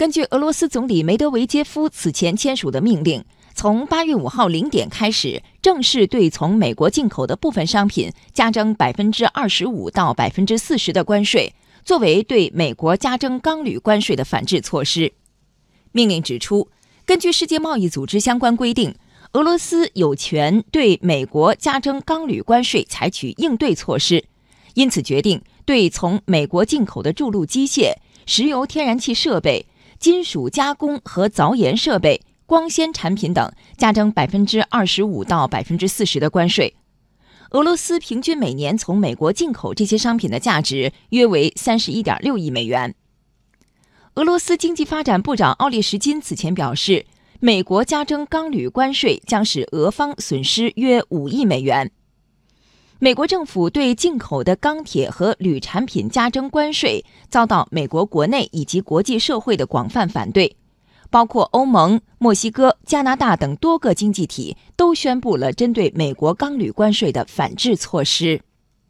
根据俄罗斯总理梅德韦杰夫此前签署的命令，从八月五号零点开始，正式对从美国进口的部分商品加征百分之二十五到百分之四十的关税，作为对美国加征钢铝关税的反制措施。命令指出，根据世界贸易组织相关规定，俄罗斯有权对美国加征钢铝关税采取应对措施，因此决定对从美国进口的筑路机械、石油天然气设备。金属加工和凿岩设备、光纤产品等加征百分之二十五到百分之四十的关税。俄罗斯平均每年从美国进口这些商品的价值约为三十一点六亿美元。俄罗斯经济发展部长奥列什金此前表示，美国加征钢铝关税将使俄方损失约五亿美元。美国政府对进口的钢铁和铝产品加征关税，遭到美国国内以及国际社会的广泛反对，包括欧盟、墨西哥、加拿大等多个经济体都宣布了针对美国钢铝关税的反制措施。